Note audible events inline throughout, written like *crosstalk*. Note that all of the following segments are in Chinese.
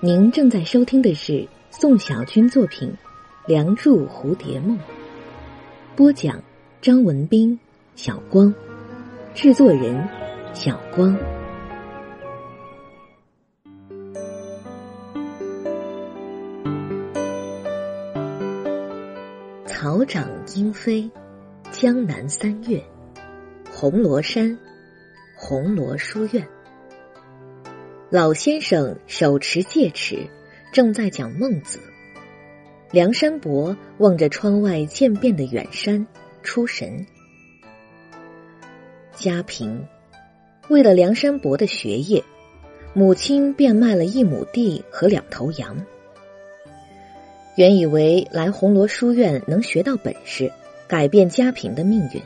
您正在收听的是宋小军作品《梁祝蝴蝶梦》，播讲张文斌、小光，制作人小光。草长莺飞，江南三月，红螺山，红螺书院。老先生手持戒尺，正在讲孟子。梁山伯望着窗外渐变的远山，出神。家贫，为了梁山伯的学业，母亲便卖了一亩地和两头羊。原以为来红罗书院能学到本事，改变家贫的命运，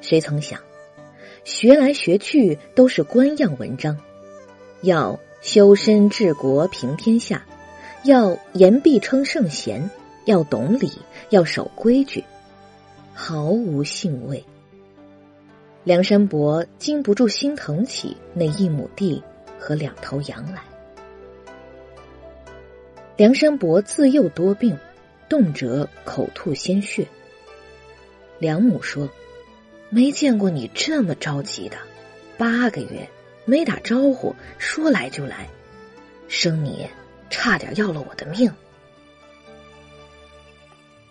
谁曾想，学来学去都是官样文章。要修身治国平天下，要言必称圣贤，要懂礼，要守规矩，毫无兴味。梁山伯禁不住心疼起那一亩地和两头羊来。梁山伯自幼多病，动辄口吐鲜血。梁母说：“没见过你这么着急的，八个月。”没打招呼，说来就来，生你差点要了我的命。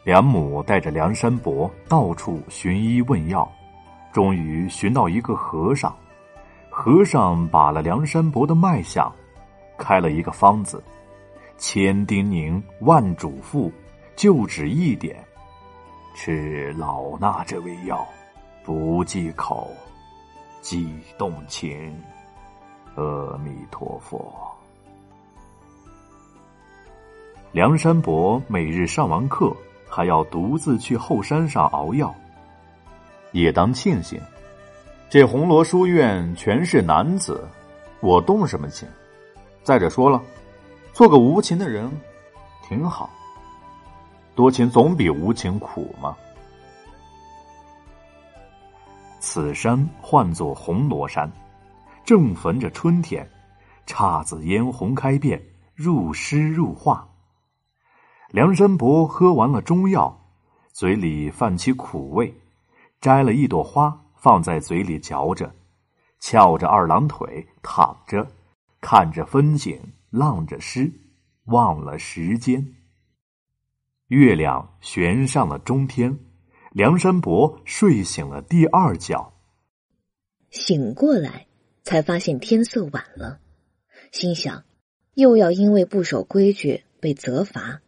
梁母带着梁山伯到处寻医问药，终于寻到一个和尚。和尚把了梁山伯的脉象，开了一个方子，千叮咛万嘱咐，就只一点：吃老衲这味药，不忌口，忌动情。阿弥陀佛。梁山伯每日上完课，还要独自去后山上熬药。也当庆幸，这红罗书院全是男子，我动什么情？再者说了，做个无情的人，挺好。多情总比无情苦嘛。此山唤作红罗山。正逢着春天，姹紫嫣红开遍，入诗入画。梁山伯喝完了中药，嘴里泛起苦味，摘了一朵花放在嘴里嚼着，翘着二郎腿躺着，看着风景，浪着诗，忘了时间。月亮悬上了中天，梁山伯睡醒了第二觉，醒过来。才发现天色晚了，心想又要因为不守规矩被责罚，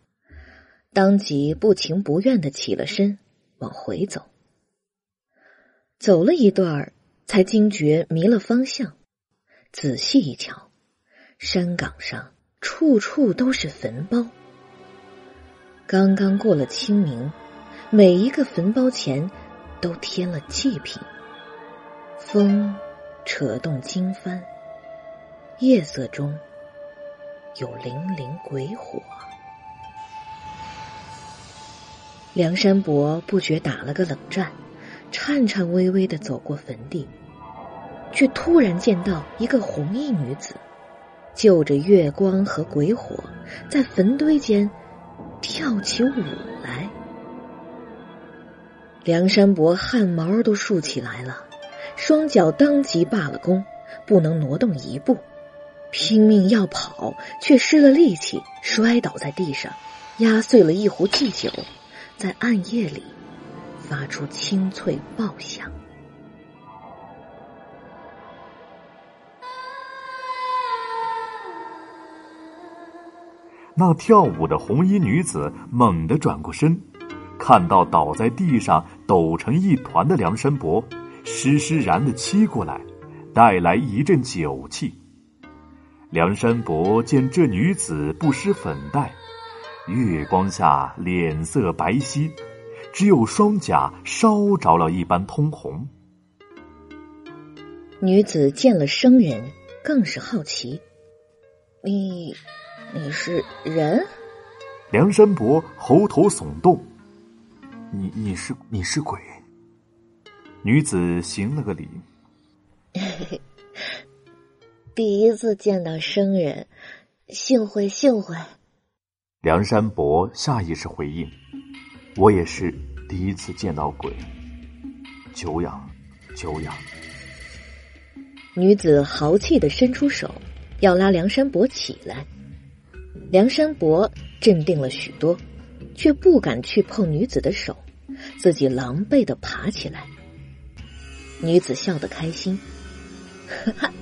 当即不情不愿的起了身，往回走。走了一段儿，才惊觉迷了方向，仔细一瞧，山岗上处处都是坟包。刚刚过了清明，每一个坟包前都添了祭品，风。扯动经幡，夜色中有粼粼鬼火。梁山伯不觉打了个冷战，颤颤巍巍的走过坟地，却突然见到一个红衣女子，就着月光和鬼火，在坟堆间跳起舞来。梁山伯汗毛都竖起来了。双脚当即罢了弓，不能挪动一步，拼命要跑，却失了力气，摔倒在地上，压碎了一壶祭酒，在暗夜里发出清脆爆响。那跳舞的红衣女子猛地转过身，看到倒在地上抖成一团的梁山伯。施施然的欺过来，带来一阵酒气。梁山伯见这女子不施粉黛，月光下脸色白皙，只有双颊烧着了一般通红。女子见了生人，更是好奇：“你，你是人？”梁山伯喉头耸动：“你，你是，你是鬼。”女子行了个礼，*laughs* 第一次见到生人，幸会幸会。梁山伯下意识回应：“我也是第一次见到鬼，久仰，久仰。”女子豪气的伸出手，要拉梁山伯起来。梁山伯镇定了许多，却不敢去碰女子的手，自己狼狈的爬起来。女子笑得开心，哈哈，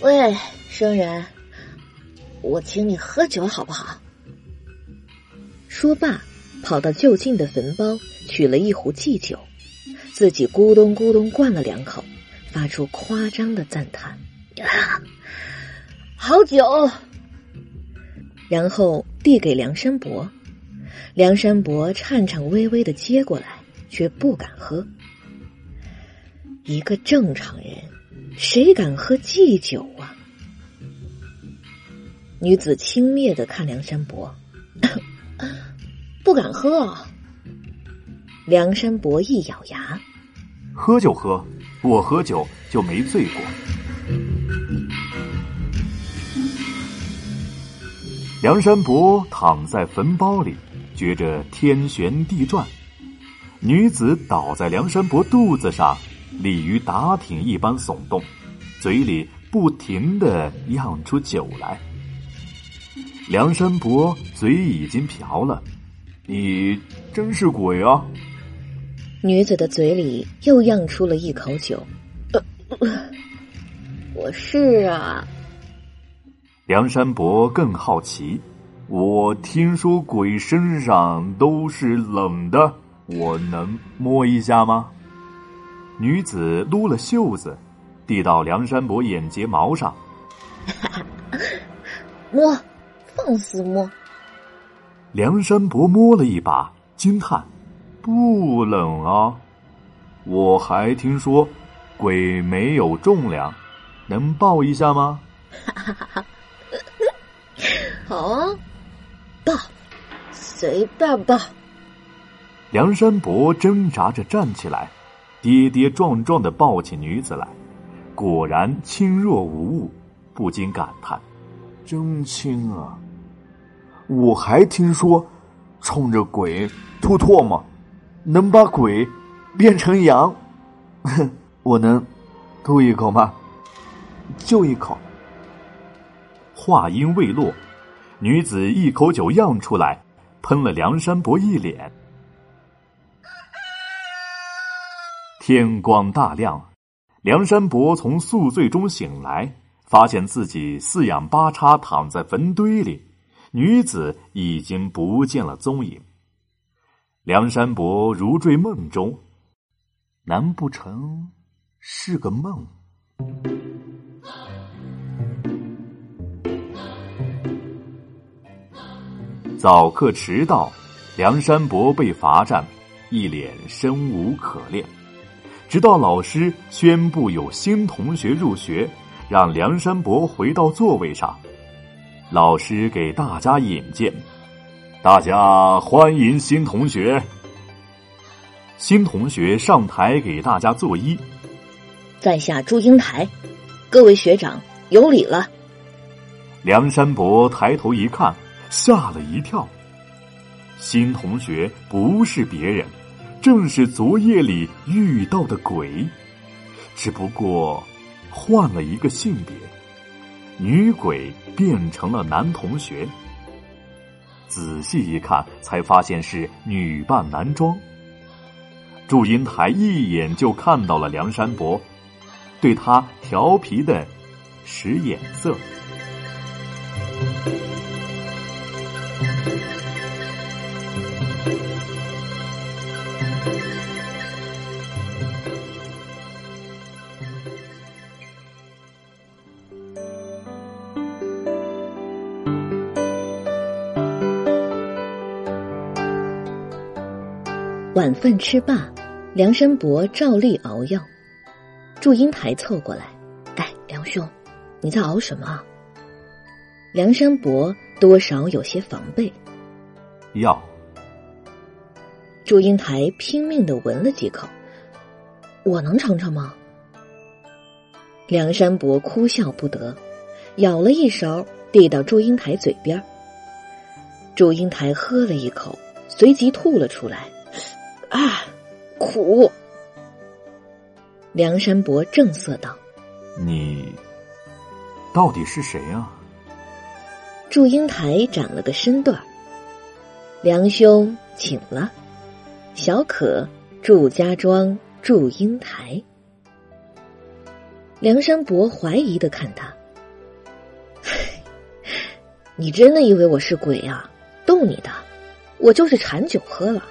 喂，生人，我请你喝酒好不好？说罢，跑到就近的坟包取了一壶祭酒，自己咕咚咕咚灌了两口。发出夸张的赞叹：“好酒！”然后递给梁山伯，梁山伯颤颤巍巍的接过来，却不敢喝。一个正常人，谁敢喝祭酒啊？女子轻蔑的看梁山伯，不敢喝。梁山伯一咬牙：“喝就喝。”我喝酒就没醉过。梁山伯躺在坟包里，觉着天旋地转。女子倒在梁山伯肚子上，鲤鱼打挺一般耸动，嘴里不停的漾出酒来。梁山伯嘴已经瓢了，你真是鬼啊！女子的嘴里又漾出了一口酒，我是啊。梁山伯更好奇，我听说鬼身上都是冷的，我能摸一下吗？女子撸了袖子，递到梁山伯眼睫毛上，*laughs* 摸，放肆摸。梁山伯摸了一把，惊叹。不冷啊！我还听说，鬼没有重量，能抱一下吗？*laughs* 好啊，抱，随便抱。梁山伯挣扎着站起来，跌跌撞撞的抱起女子来，果然轻若无物，不禁感叹：真轻啊！我还听说，冲着鬼吐唾沫。能把鬼变成羊，哼我能吐一口吗？就一口。话音未落，女子一口酒漾出来，喷了梁山伯一脸。天光大亮，梁山伯从宿醉中醒来，发现自己四仰八叉躺在坟堆里，女子已经不见了踪影。梁山伯如坠梦中，难不成是个梦？早课迟到，梁山伯被罚站，一脸生无可恋。直到老师宣布有新同学入学，让梁山伯回到座位上，老师给大家引荐。大家欢迎新同学。新同学上台给大家作揖。在下祝英台，各位学长有礼了。梁山伯抬头一看，吓了一跳。新同学不是别人，正是昨夜里遇到的鬼，只不过换了一个性别，女鬼变成了男同学。仔细一看，才发现是女扮男装。祝英台一眼就看到了梁山伯，对他调皮的使眼色。饭吃罢，梁山伯照例熬药。祝英台凑过来：“哎，梁兄，你在熬什么？”梁山伯多少有些防备。药。祝英台拼命的闻了几口：“我能尝尝吗？”梁山伯哭笑不得，舀了一勺递到祝英台嘴边。祝英台喝了一口，随即吐了出来，啊，苦！梁山伯正色道：“你到底是谁啊？”祝英台长了个身段梁兄请了，小可祝家庄祝英台。梁山伯怀疑的看他：“ *laughs* 你真的以为我是鬼啊？逗你的，我就是馋酒喝了。”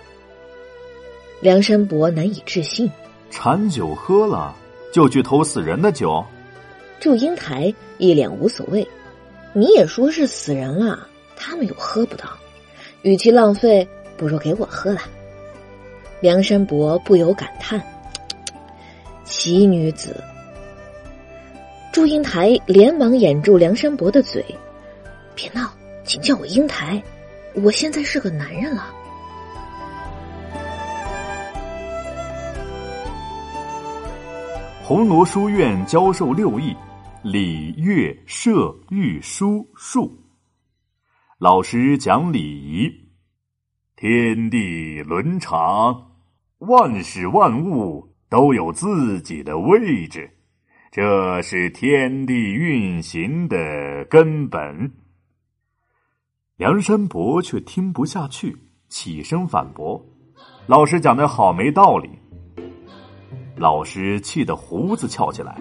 梁山伯难以置信：“馋酒喝了就去偷死人的酒？”祝英台一脸无所谓。你也说是死人了，他们又喝不到，与其浪费，不如给我喝了。梁山伯不由感叹：“奇女子。”祝英台连忙掩住梁山伯的嘴：“别闹，请叫我英台，我现在是个男人了。”红罗书院教授六艺。礼乐射御书数，老师讲礼仪。天地伦常，万事万物都有自己的位置，这是天地运行的根本。梁山伯却听不下去，起身反驳：“老师讲的好没道理。”老师气得胡子翘起来。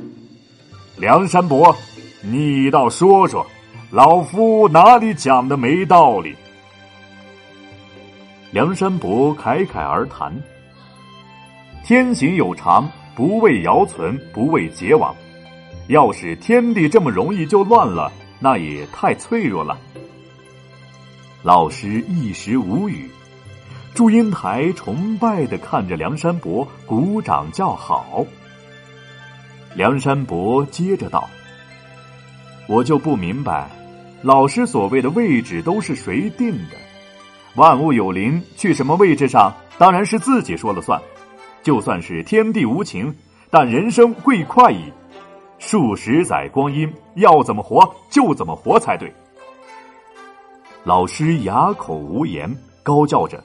梁山伯，你倒说说，老夫哪里讲的没道理？梁山伯侃侃而谈：天行有常，不为尧存，不为桀亡。要是天地这么容易就乱了，那也太脆弱了。老师一时无语，祝英台崇拜的看着梁山伯，鼓掌叫好。梁山伯接着道：“我就不明白，老师所谓的位置都是谁定的？万物有灵，去什么位置上，当然是自己说了算。就算是天地无情，但人生会快矣。数十载光阴，要怎么活就怎么活才对。”老师哑口无言，高叫着：“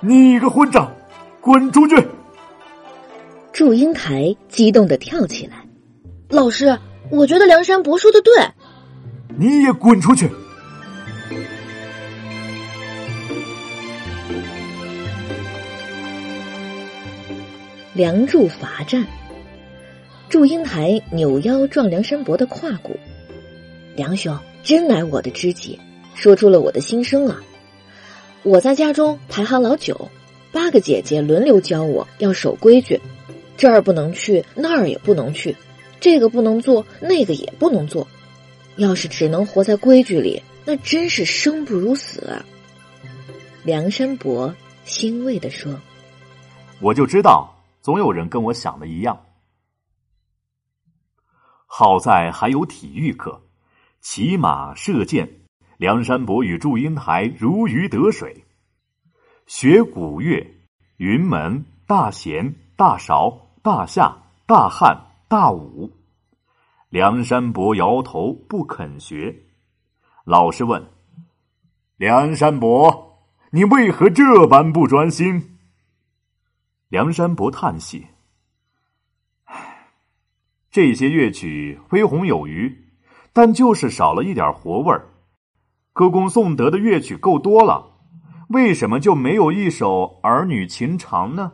你个混账，滚出去！”祝英台激动的跳起来。老师，我觉得梁山伯说的对。你也滚出去！梁祝罚站，祝英台扭腰撞梁山伯的胯骨。梁兄真乃我的知己，说出了我的心声啊！我在家中排行老九，八个姐姐轮流教我要守规矩，这儿不能去，那儿也不能去。这个不能做，那个也不能做。要是只能活在规矩里，那真是生不如死。梁山伯欣慰的说：“我就知道，总有人跟我想的一样。好在还有体育课，骑马射箭，梁山伯与祝英台如鱼得水。学古乐，云门、大弦、大勺、大夏、大汉。”大武，梁山伯摇头不肯学。老师问：“梁山伯，你为何这般不专心？”梁山伯叹息：“，这些乐曲恢宏有余，但就是少了一点活味儿。歌功颂德的乐曲够多了，为什么就没有一首儿女情长呢？”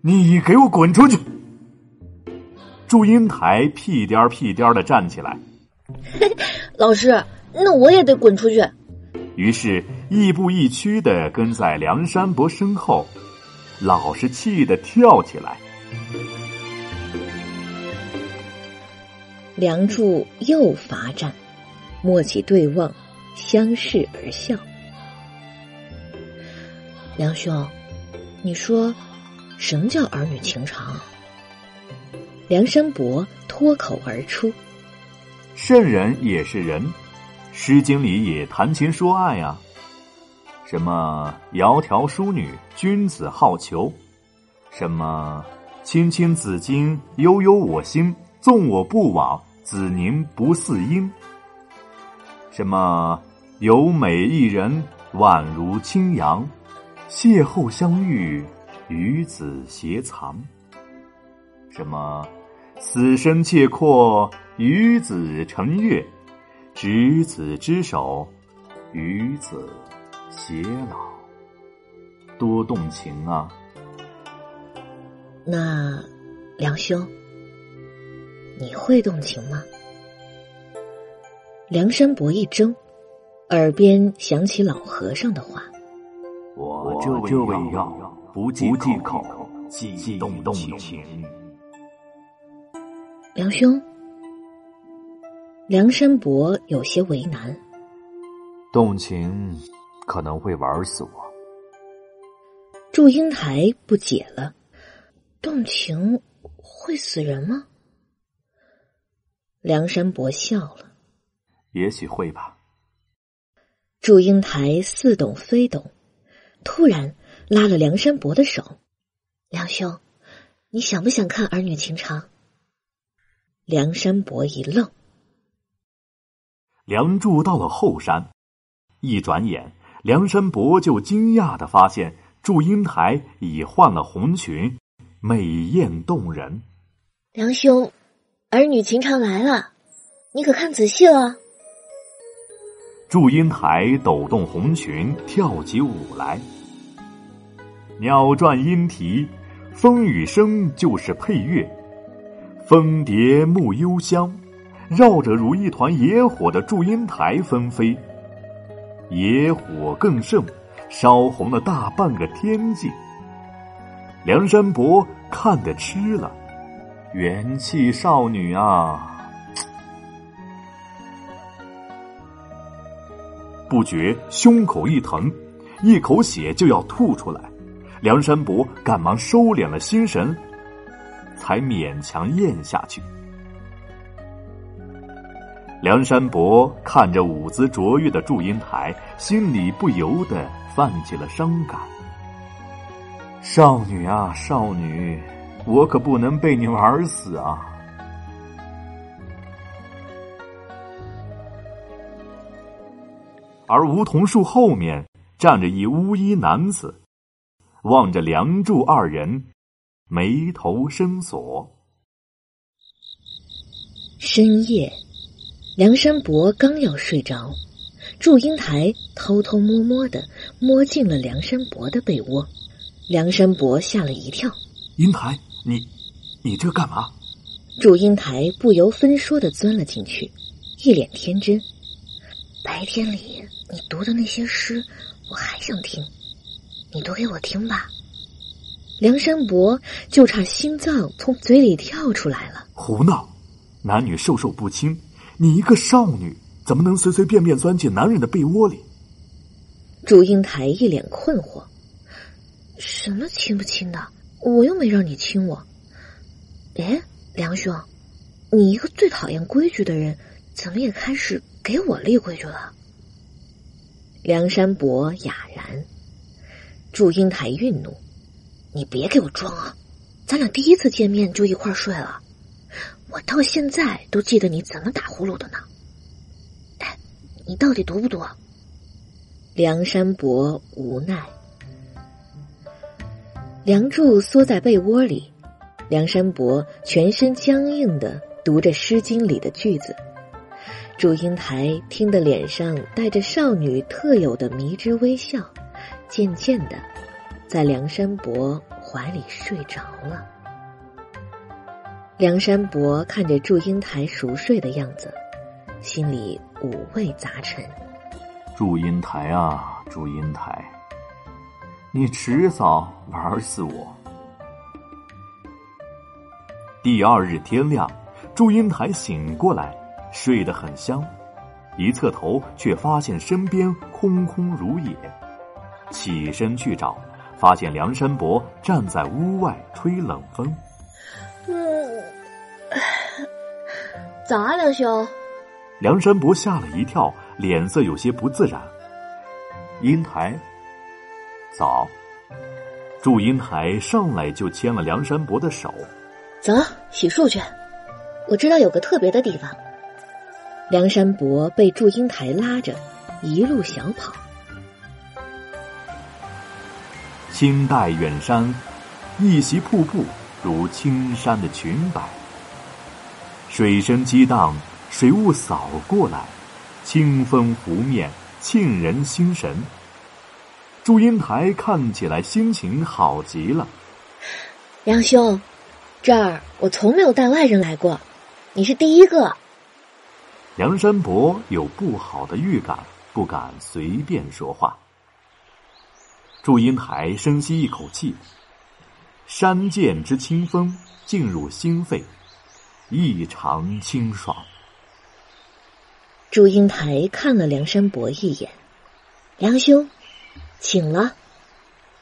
你给我滚出去！祝英台屁颠儿屁颠儿的站起来，*laughs* 老师，那我也得滚出去。于是，亦步亦趋的跟在梁山伯身后，老是气的跳起来。梁祝又罚站，默契对望，相视而笑。梁兄，你说，什么叫儿女情长？梁山伯脱口而出：“圣人也是人，《诗经》里也谈情说爱呀。什么‘窈窕淑女，君子好逑’，什么‘青青子衿，悠悠我心，纵我不往，子宁不嗣音’。什么有美一人，宛如清扬，邂逅相遇，与子偕藏。什么死生契阔，与子成悦，执子之手，与子偕老。多动情啊！那梁兄，你会动情吗？梁山伯一怔，耳边响起老和尚的话：“我这味药不忌口，忌动动情。”梁兄，梁山伯有些为难。动情可能会玩死我。祝英台不解了：动情会死人吗？梁山伯笑了。也许会吧。祝英台似懂非懂，突然拉了梁山伯的手：“梁兄，你想不想看儿女情长？”梁山伯一愣。梁祝到了后山，一转眼，梁山伯就惊讶的发现祝英台已换了红裙，美艳动人。梁兄，儿女情长来了，你可看仔细了。祝英台抖动红裙，跳起舞来。鸟转莺啼，风雨声就是配乐。蜂蝶沐幽香，绕着如一团野火的祝英台纷飞。野火更盛，烧红了大半个天际。梁山伯看得痴了，元气少女啊！不觉胸口一疼，一口血就要吐出来。梁山伯赶忙收敛了心神，才勉强咽下去。梁山伯看着舞姿卓越的祝英台，心里不由得泛起了伤感。少女啊，少女，我可不能被你玩死啊！而梧桐树后面站着一乌衣男子，望着梁祝二人，眉头深锁。深夜，梁山伯刚要睡着，祝英台偷偷摸摸的摸进了梁山伯的被窝，梁山伯吓了一跳：“英台，你，你这干嘛？”祝英台不由分说的钻了进去，一脸天真：“白天里。”你读的那些诗，我还想听，你读给我听吧。梁山伯就差心脏从嘴里跳出来了。胡闹！男女授受不亲，你一个少女怎么能随随便便钻进男人的被窝里？祝英台一脸困惑：什么亲不亲的？我又没让你亲我。哎，梁兄，你一个最讨厌规矩的人，怎么也开始给我立规矩了？梁山伯哑然，祝英台愠怒：“你别给我装啊！咱俩第一次见面就一块睡了，我到现在都记得你怎么打呼噜的呢。哎，你到底读不读？”梁山伯无奈。梁祝缩在被窝里，梁山伯全身僵硬的读着《诗经》里的句子。祝英台听得脸上带着少女特有的迷之微笑，渐渐的，在梁山伯怀里睡着了。梁山伯看着祝英台熟睡的样子，心里五味杂陈。祝英台啊，祝英台，你迟早玩死我！第二日天亮，祝英台醒过来。睡得很香，一侧头却发现身边空空如也。起身去找，发现梁山伯站在屋外吹冷风。嗯，早啊，梁兄。梁山伯吓了一跳，脸色有些不自然。英台，早。祝英台上来就牵了梁山伯的手，走，洗漱去。我知道有个特别的地方。梁山伯被祝英台拉着，一路小跑。青黛远山，一袭瀑布如青山的裙摆。水声激荡，水雾扫过来，清风拂面，沁人心神。祝英台看起来心情好极了。梁兄，这儿我从没有带外人来过，你是第一个。梁山伯有不好的预感，不敢随便说话。祝英台深吸一口气，山涧之清风进入心肺，异常清爽。祝英台看了梁山伯一眼，梁兄，请了。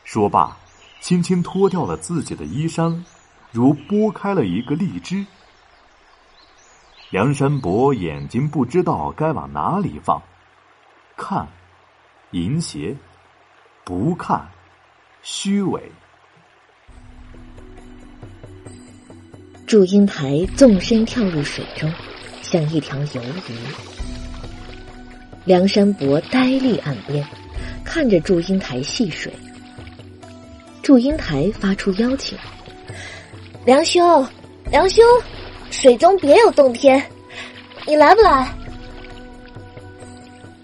说罢，轻轻脱掉了自己的衣衫，如剥开了一个荔枝。梁山伯眼睛不知道该往哪里放，看，淫邪。不看，虚伪。祝英台纵身跳入水中，像一条游鱼。梁山伯呆立岸边，看着祝英台戏水。祝英台发出邀请：“梁兄，梁兄，水中别有洞天，你来不来？”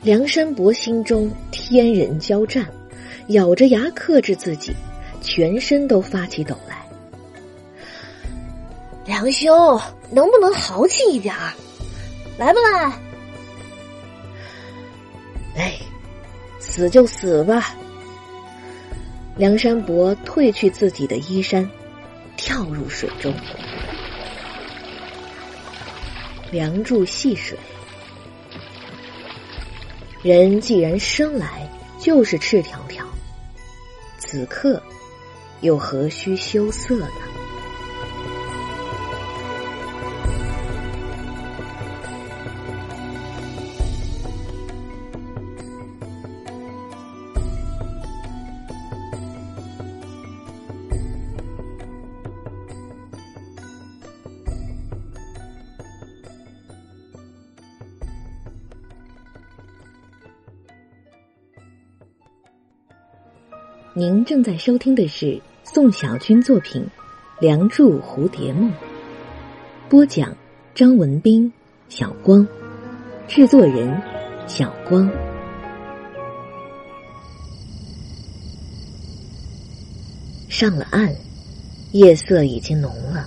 梁山伯心中天人交战。咬着牙克制自己，全身都发起抖来。梁兄，能不能豪气一点儿？来不来？哎，死就死吧！梁山伯褪去自己的衣衫，跳入水中。梁祝戏水，人既然生来就是赤条条。此刻，又何须羞涩呢？您正在收听的是宋小军作品《梁祝蝴蝶梦》，播讲张文斌、小光，制作人小光。上了岸，夜色已经浓了。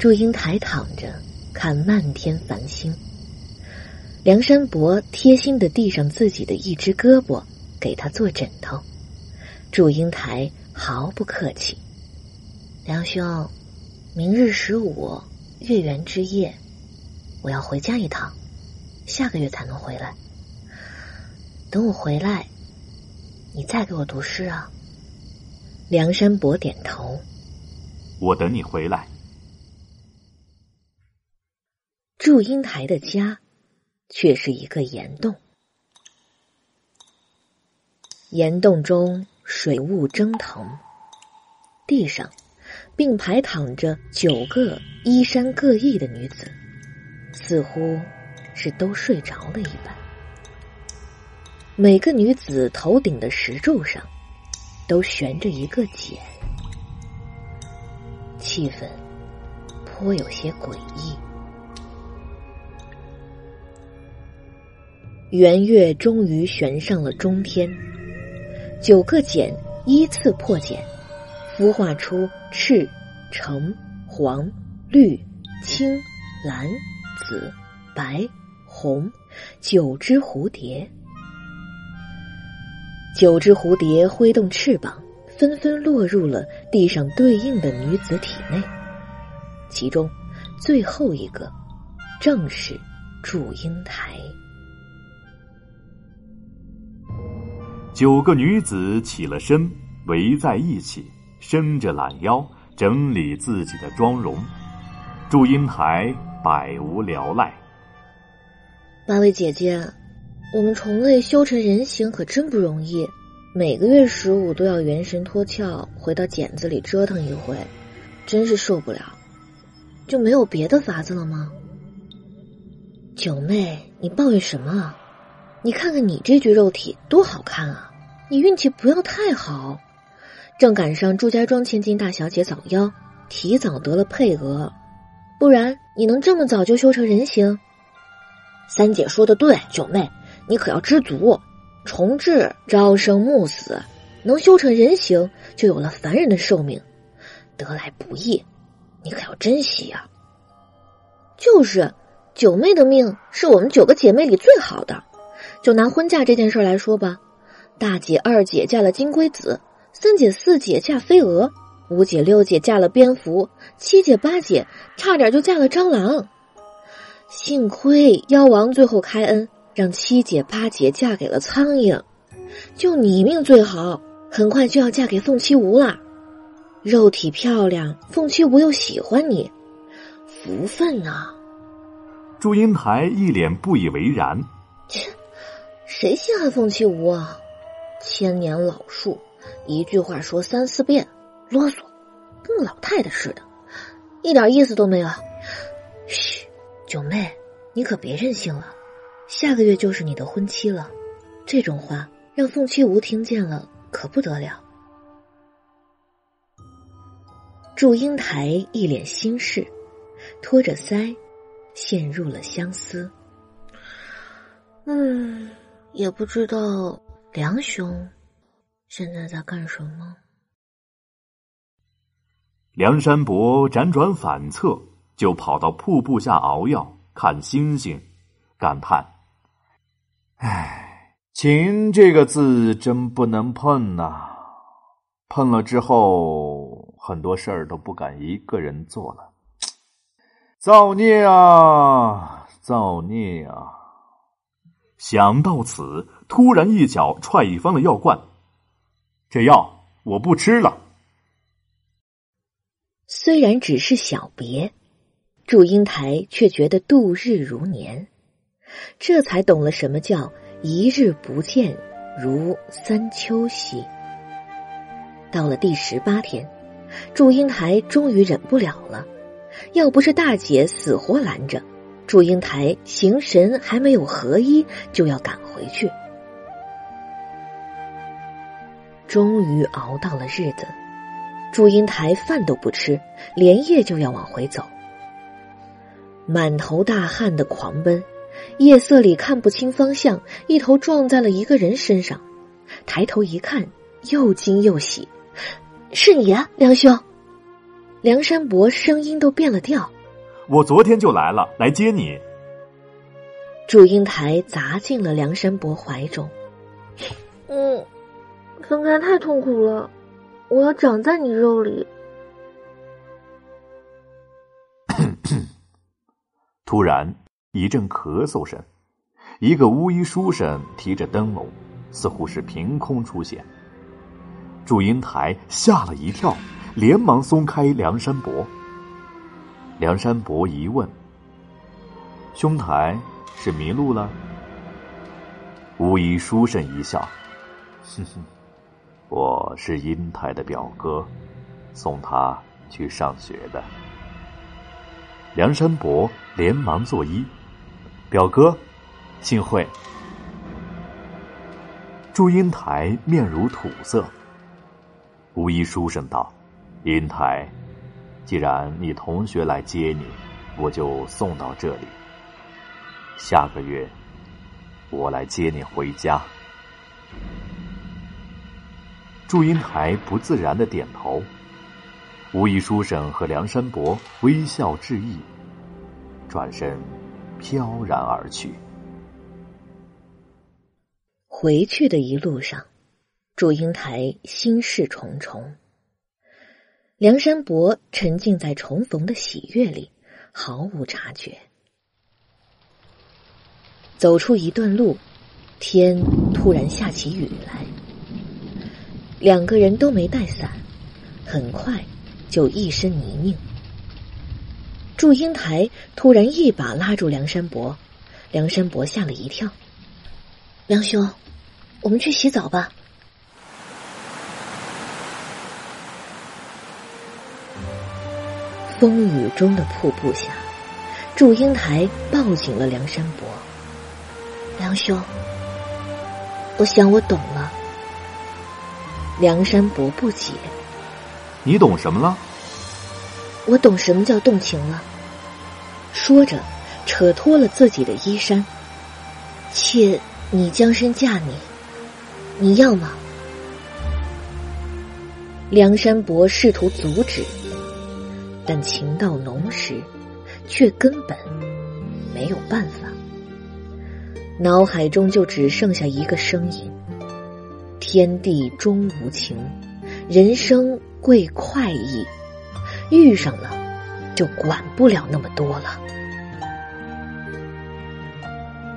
祝英台躺着看漫天繁星，梁山伯贴心的递上自己的一只胳膊，给他做枕头。祝英台毫不客气：“梁兄，明日十五月圆之夜，我要回家一趟，下个月才能回来。等我回来，你再给我读诗啊。”梁山伯点头：“我等你回来。”祝英台的家，却是一个岩洞，岩洞中。水雾蒸腾，地上并排躺着九个衣衫各异的女子，似乎是都睡着了一般。每个女子头顶的石柱上都悬着一个茧，气氛颇有些诡异。圆月终于悬上了中天。九个茧依次破茧，孵化出赤、橙、黄、绿、青、蓝、紫、白、红九只蝴蝶。九只蝴蝶挥动翅膀，纷纷落入了地上对应的女子体内。其中，最后一个正是祝英台。九个女子起了身，围在一起，伸着懒腰，整理自己的妆容。祝英台百无聊赖。八位姐姐，我们虫类修成人形可真不容易，每个月十五都要元神脱壳，回到茧子里折腾一回，真是受不了。就没有别的法子了吗？九妹，你抱怨什么啊？你看看你这具肉体多好看啊！你运气不要太好，正赶上祝家庄千金大小姐早夭，提早得了配额，不然你能这么早就修成人形？三姐说的对，九妹，你可要知足。重置朝生暮死，能修成人形，就有了凡人的寿命，得来不易，你可要珍惜呀。就是，九妹的命是我们九个姐妹里最好的。就拿婚嫁这件事来说吧，大姐、二姐嫁了金龟子，三姐、四姐嫁飞蛾，五姐、六姐嫁了蝙蝠，七姐、八姐差点就嫁了蟑螂。幸亏妖王最后开恩。让七姐八姐嫁给了苍蝇，就你命最好，很快就要嫁给凤七无了。肉体漂亮，凤七无又喜欢你，福分呐！祝英台一脸不以为然：“切，谁稀罕凤七梧啊？千年老树，一句话说三四遍，啰嗦，跟个老太太似的，一点意思都没有。嘘，九妹，你可别任性了。”下个月就是你的婚期了，这种话让凤七梧听见了可不得了。祝英台一脸心事，托着腮，陷入了相思。嗯，也不知道梁兄现在在干什么。梁山伯辗转反侧，就跑到瀑布下熬药，看星星，感叹。唉，情这个字真不能碰呐！碰了之后，很多事儿都不敢一个人做了。*tsk* 造孽啊！造孽啊！想到此，突然一脚踹翻了药罐。这药我不吃了。虽然只是小别，祝英台却觉得度日如年。这才懂了什么叫一日不见如三秋兮。到了第十八天，祝英台终于忍不了了。要不是大姐死活拦着，祝英台形神还没有合一就要赶回去。终于熬到了日子，祝英台饭都不吃，连夜就要往回走，满头大汗的狂奔。夜色里看不清方向，一头撞在了一个人身上。抬头一看，又惊又喜：“是你啊，梁兄！”梁山伯声音都变了调：“我昨天就来了，来接你。”祝英台砸进了梁山伯怀中。*laughs* “嗯，分开太痛苦了，我要长在你肉里。*coughs* ”突然。一阵咳嗽声，一个巫医书生提着灯笼，似乎是凭空出现。祝英台吓了一跳，连忙松开梁山伯。梁山伯一问：“兄台是迷路了？”巫医书生一笑：“哼哼，我是英台的表哥，送他去上学的。”梁山伯连忙作揖。表哥，幸会。祝英台面如土色。巫医书生道：“英台，既然你同学来接你，我就送到这里。下个月，我来接你回家。”祝英台不自然的点头。巫医书生和梁山伯微笑致意，转身。飘然而去。回去的一路上，祝英台心事重重。梁山伯沉浸在重逢的喜悦里，毫无察觉。走出一段路，天突然下起雨来。两个人都没带伞，很快就一身泥泞。祝英台突然一把拉住梁山伯，梁山伯吓了一跳。梁兄，我们去洗澡吧。风雨中的瀑布下，祝英台抱紧了梁山伯。梁兄，我想我懂了。梁山伯不解：“你懂什么了？”我懂什么叫动情了。说着，扯脱了自己的衣衫。妾你将身嫁你，你要吗？梁山伯试图阻止，但情到浓时，却根本没有办法。脑海中就只剩下一个声音：天地终无情，人生贵快意。遇上了，就管不了那么多了。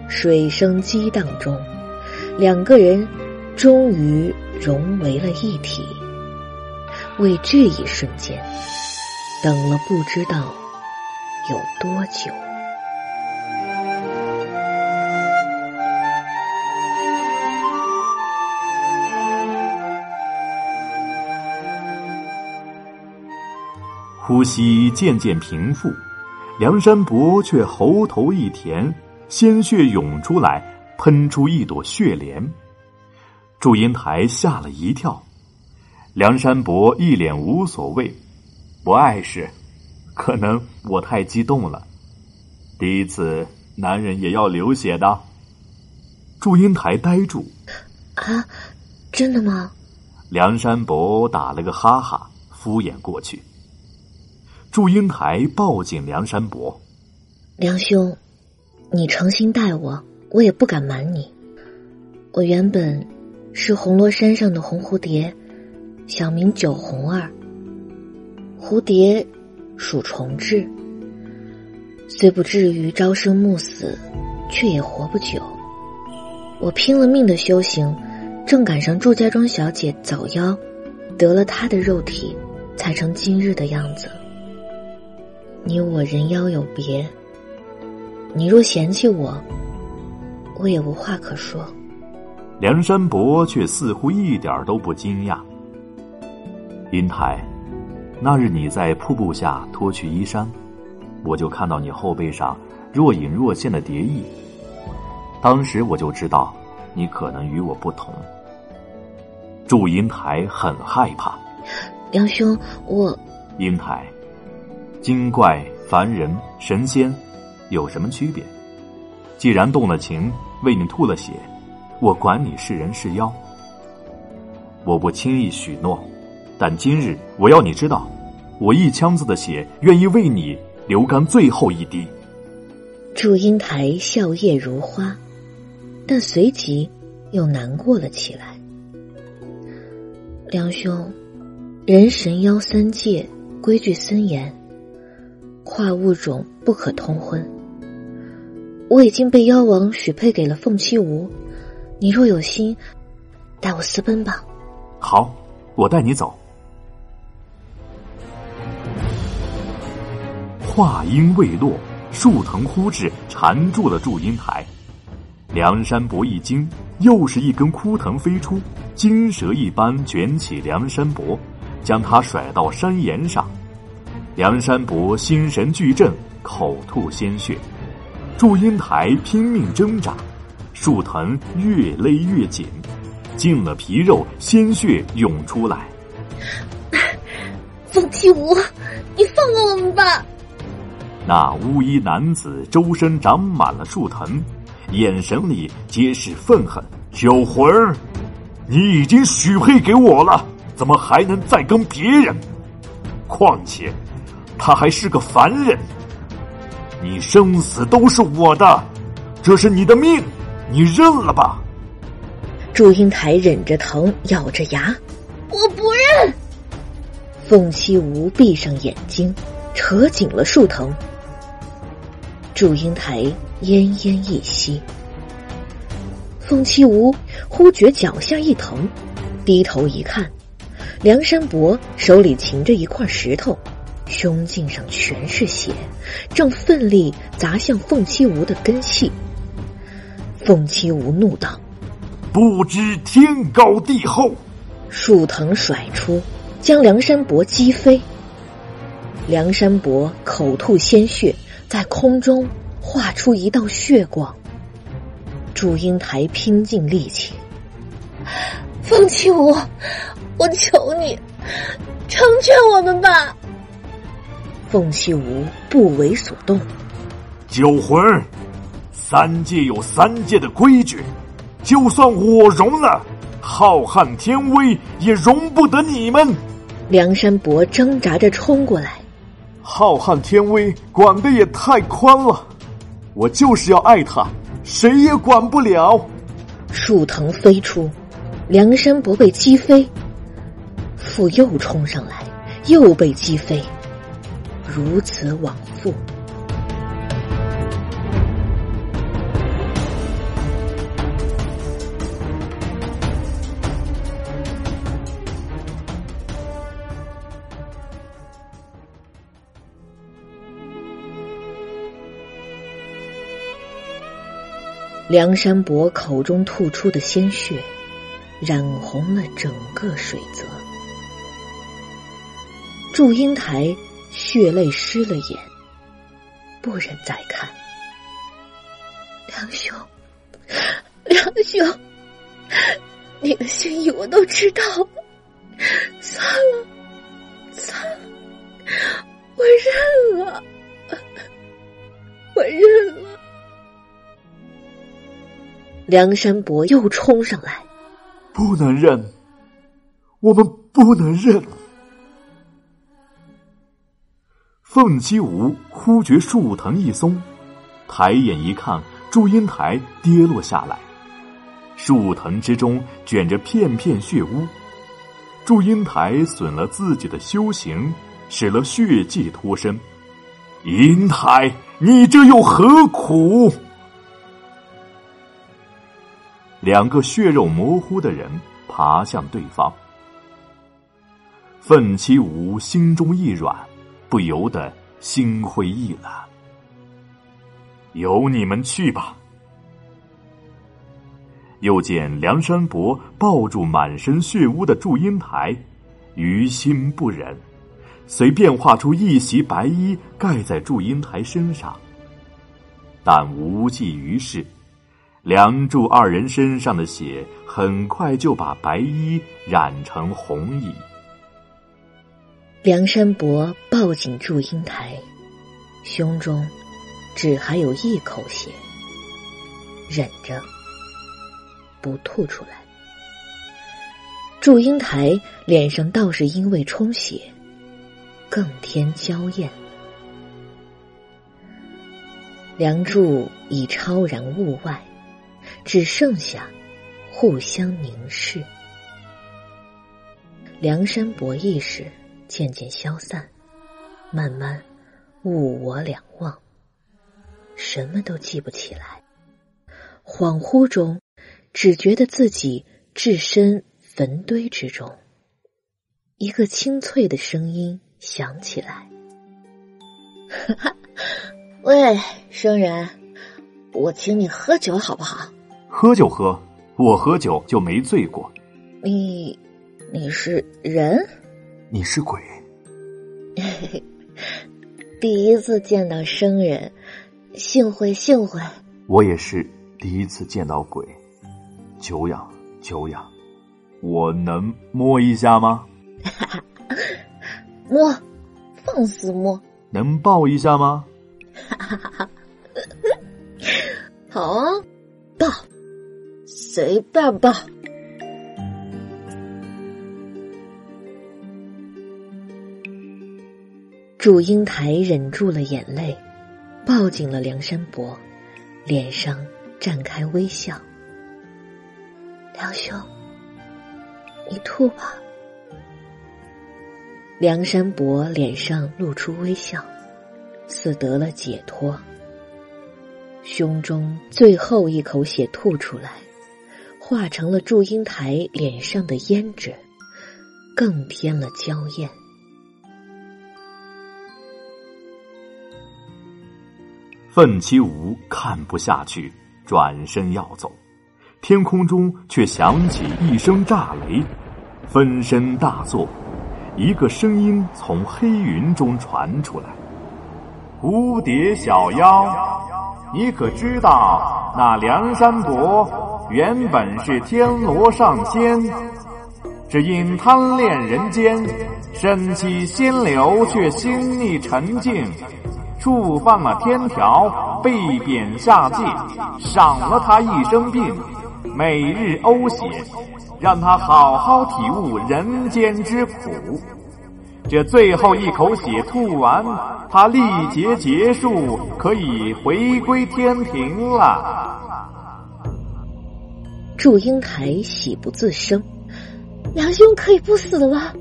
水声激荡中，两个人终于融为了一体。为这一瞬间，等了不知道有多久。呼吸渐渐平复，梁山伯却喉头一甜，鲜血涌出来，喷出一朵血莲。祝英台吓了一跳。梁山伯一脸无所谓，不碍事，可能我太激动了。第一次，男人也要流血的。祝英台呆住，啊，真的吗？梁山伯打了个哈哈，敷衍过去。祝英台抱紧梁山伯，梁兄，你诚心待我，我也不敢瞒你。我原本是红罗山上的红蝴蝶。小名九红儿，蝴蝶属虫豸，虽不至于朝生暮死，却也活不久。我拼了命的修行，正赶上祝家庄小姐早夭，得了她的肉体，才成今日的样子。你我人妖有别，你若嫌弃我，我也无话可说。梁山伯却似乎一点都不惊讶。英台，那日你在瀑布下脱去衣衫，我就看到你后背上若隐若现的蝶翼。当时我就知道，你可能与我不同。祝英台很害怕。梁兄，我英台，精怪、凡人、神仙，有什么区别？既然动了情，为你吐了血，我管你是人是妖。我不轻易许诺。但今日我要你知道，我一腔子的血愿意为你流干最后一滴。祝英台笑靥如花，但随即又难过了起来。梁兄，人神妖三界规矩森严，跨物种不可通婚。我已经被妖王许配给了凤七梧，你若有心，带我私奔吧。好，我带你走。话音未落，树藤枯枝缠住了祝英台。梁山伯一惊，又是一根枯藤飞出，金蛇一般卷起梁山伯，将他甩到山岩上。梁山伯心神俱震，口吐鲜血。祝英台拼命挣扎，树藤越勒越紧，进了皮肉，鲜血涌出来。凤七梧，你放过我们吧！那乌衣男子周身长满了树藤，眼神里皆是愤恨。九魂儿，你已经许配给我了，怎么还能再跟别人？况且，他还是个凡人。你生死都是我的，这是你的命，你认了吧。祝英台忍着疼，咬着牙，我不认。凤七梧闭上眼睛，扯紧了树藤。祝英台奄奄一息，凤七梧忽觉脚下一疼，低头一看，梁山伯手里擎着一块石头，胸襟上全是血，正奋力砸向凤七梧的根系。凤七梧怒道：“不知天高地厚！”树藤甩出，将梁山伯击飞。梁山伯口吐鲜血。在空中画出一道血光。祝英台拼尽力气：“风起舞，我求你，成全我们吧！”凤七无不为所动。九魂，三界有三界的规矩，就算我容了，浩瀚天威也容不得你们。梁山伯挣扎着冲过来。浩瀚天威管的也太宽了，我就是要爱他，谁也管不了。树藤飞出，梁山伯被击飞，父又冲上来，又被击飞，如此往复。梁山伯口中吐出的鲜血，染红了整个水泽。祝英台血泪湿了眼，不忍再看。梁兄，梁兄，你的心意我都知道了，算了，算了，我认了，我认了。梁山伯又冲上来，不能认，我们不能认。凤七梧忽觉树藤一松，抬眼一看，祝英台跌落下来，树藤之中卷着片片血污。祝英台损了自己的修行，使了血迹脱身。英台，你这又何苦？两个血肉模糊的人爬向对方，奋七武心中一软，不由得心灰意冷。由你们去吧。又见梁山伯抱住满身血污的祝英台，于心不忍，遂变化出一袭白衣盖在祝英台身上，但无济于事。梁祝二人身上的血很快就把白衣染成红衣。梁山伯抱紧祝英台，胸中只还有一口血，忍着不吐出来。祝英台脸上倒是因为充血，更添娇艳。梁祝已超然物外。只剩下互相凝视，梁山伯意识渐渐消散，慢慢物我两忘，什么都记不起来。恍惚中，只觉得自己置身坟堆之中。一个清脆的声音响起来：“哈 *laughs* 哈喂，生人，我请你喝酒好不好？”喝就喝，我喝酒就没醉过。你，你是人？你是鬼？*laughs* 第一次见到生人，幸会幸会。我也是第一次见到鬼，久仰久仰。我能摸一下吗？*laughs* 摸，放肆摸。能抱一下吗？*laughs* 好啊，抱。随爸爸。祝英台忍住了眼泪，抱紧了梁山伯，脸上绽开微笑。梁兄，你吐吧。梁山伯脸上露出微笑，似得了解脱。胸中最后一口血吐出来。化成了祝英台脸上的胭脂，更添了娇艳。奋七武看不下去，转身要走，天空中却响起一声炸雷，分身大作，一个声音从黑云中传出来：“蝴蝶小妖，你可知道那梁山伯原本是天罗上仙，只因贪恋人间，身起仙流，却心逆沉静，触犯了天条，被贬下界，赏了他一生病，每日呕血。让他好好体悟人间之苦。这最后一口血吐完，他历劫结束，可以回归天庭了。祝英台喜不自胜，梁兄可以不死了。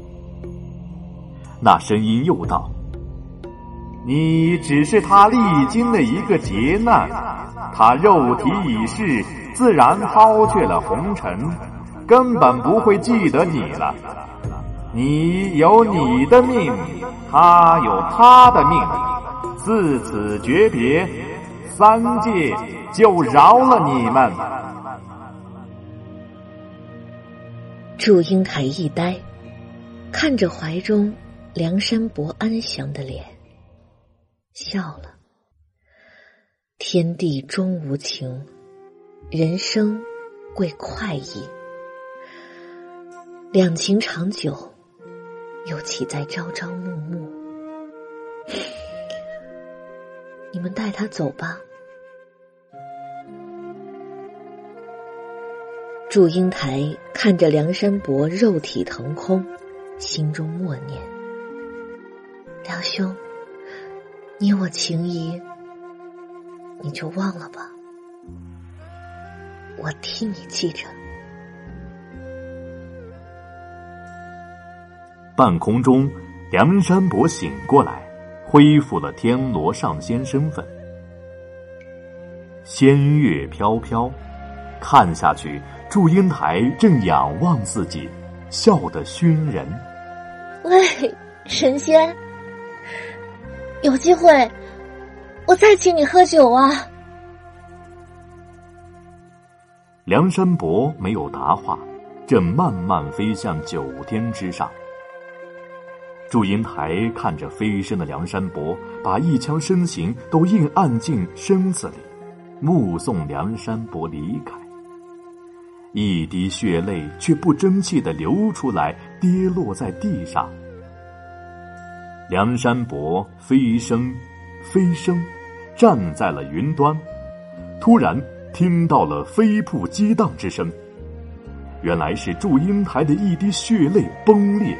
那声音又道：“你只是他历经的一个劫难，他肉体已逝，自然抛却了红尘。”根本不会记得你了。你有你的命，他有他的命，自此诀别，三界就饶了你们。祝英台一呆，看着怀中梁山伯安详的脸，笑了。天地终无情，人生贵快意。两情长久，又岂在朝朝暮暮？*laughs* 你们带他走吧。祝英台看着梁山伯肉体腾空，心中默念：“梁兄，你我情谊，你就忘了吧，我替你记着。”半空中，梁山伯醒过来，恢复了天罗上仙身份。仙乐飘飘，看下去，祝英台正仰望自己，笑得熏人。喂，神仙，有机会，我再请你喝酒啊！梁山伯没有答话，正慢慢飞向九天之上。祝英台看着飞升的梁山伯，把一腔深情都硬按进身子里，目送梁山伯离开。一滴血泪却不争气的流出来，跌落在地上。梁山伯飞升，飞升，站在了云端，突然听到了飞瀑激荡之声，原来是祝英台的一滴血泪崩裂。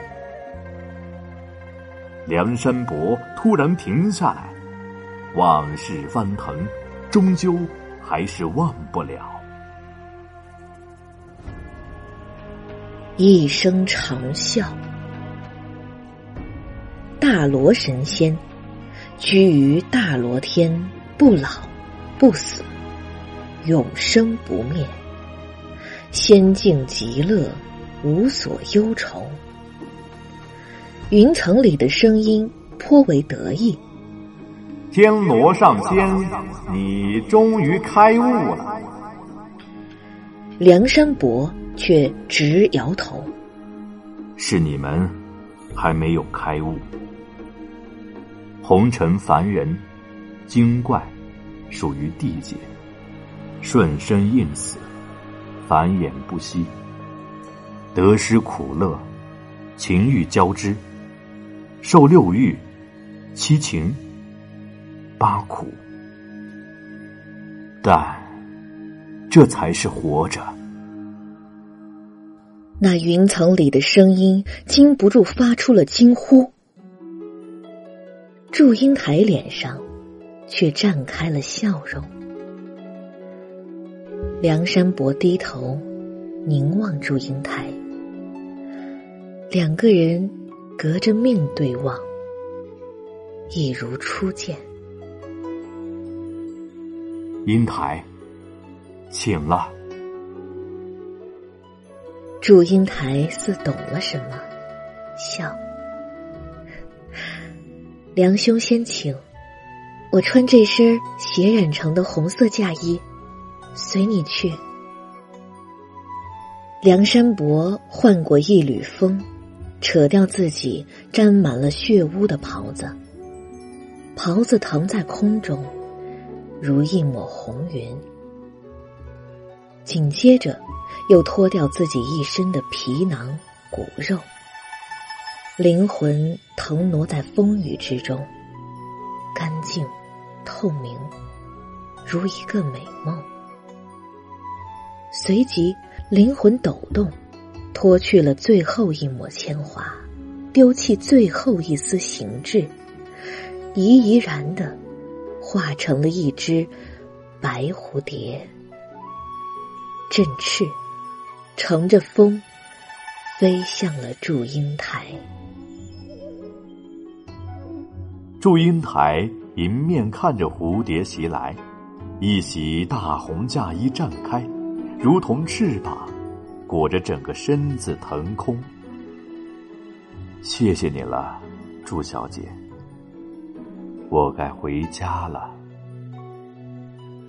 梁山伯突然停下来，往事翻腾，终究还是忘不了。一声长啸，大罗神仙居于大罗天，不老不死，永生不灭，仙境极乐，无所忧愁。云层里的声音颇为得意。天罗上仙，你终于开悟了。梁山伯却直摇头：“是你们还没有开悟。红尘凡人，精怪，属于地界，顺生应死，繁衍不息，得失苦乐，情欲交织。”受六欲、七情、八苦，但这才是活着。那云层里的声音禁不住发出了惊呼。祝英台脸上却绽开了笑容。梁山伯低头凝望祝英台，两个人。隔着命对望，一如初见。英台，请了。祝英台似懂了什么，笑。梁兄先请，我穿这身血染成的红色嫁衣，随你去。梁山伯换过一缕风。扯掉自己沾满了血污的袍子，袍子腾在空中，如一抹红云。紧接着，又脱掉自己一身的皮囊骨肉，灵魂腾挪在风雨之中，干净、透明，如一个美梦。随即，灵魂抖动，脱去了最后一抹铅华，丢弃最后一丝形制，怡怡然的化成了一只白蝴蝶。振翅，乘着风，飞向了祝英台。祝英台迎面看着蝴蝶袭来，一袭大红嫁衣绽开，如同翅膀，裹着整个身子腾空。谢谢你了，祝小姐，我该回家了。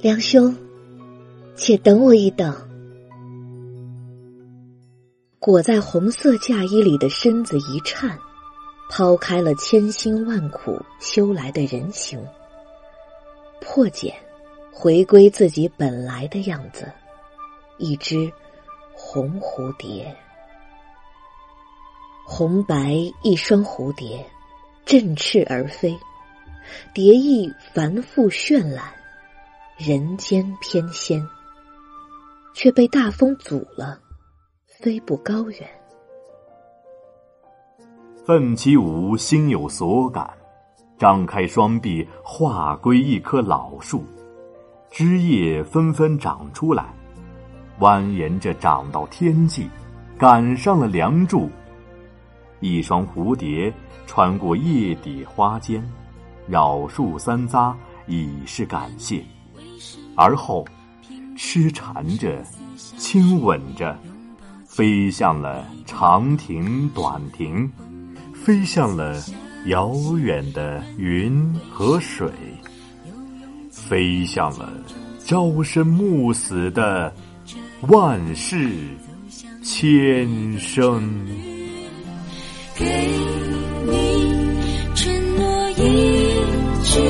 梁兄，且等我一等。裹在红色嫁衣里的身子一颤，抛开了千辛万苦修来的人形，破茧，回归自己本来的样子，一只红蝴蝶，红白一双蝴蝶，振翅而飞，蝶翼繁复绚烂，人间翩跹，却被大风阻了。飞不高远，奋起舞心有所感，张开双臂化归一棵老树，枝叶纷纷长出来，蜿蜒着长到天际，赶上了梁祝。一双蝴蝶穿过叶底花间，绕树三匝，以示感谢，而后痴缠着，亲吻着。飞向了长亭短亭，飞向了遥远的云和水，飞向了朝生暮死的万世千生。给你承诺一句，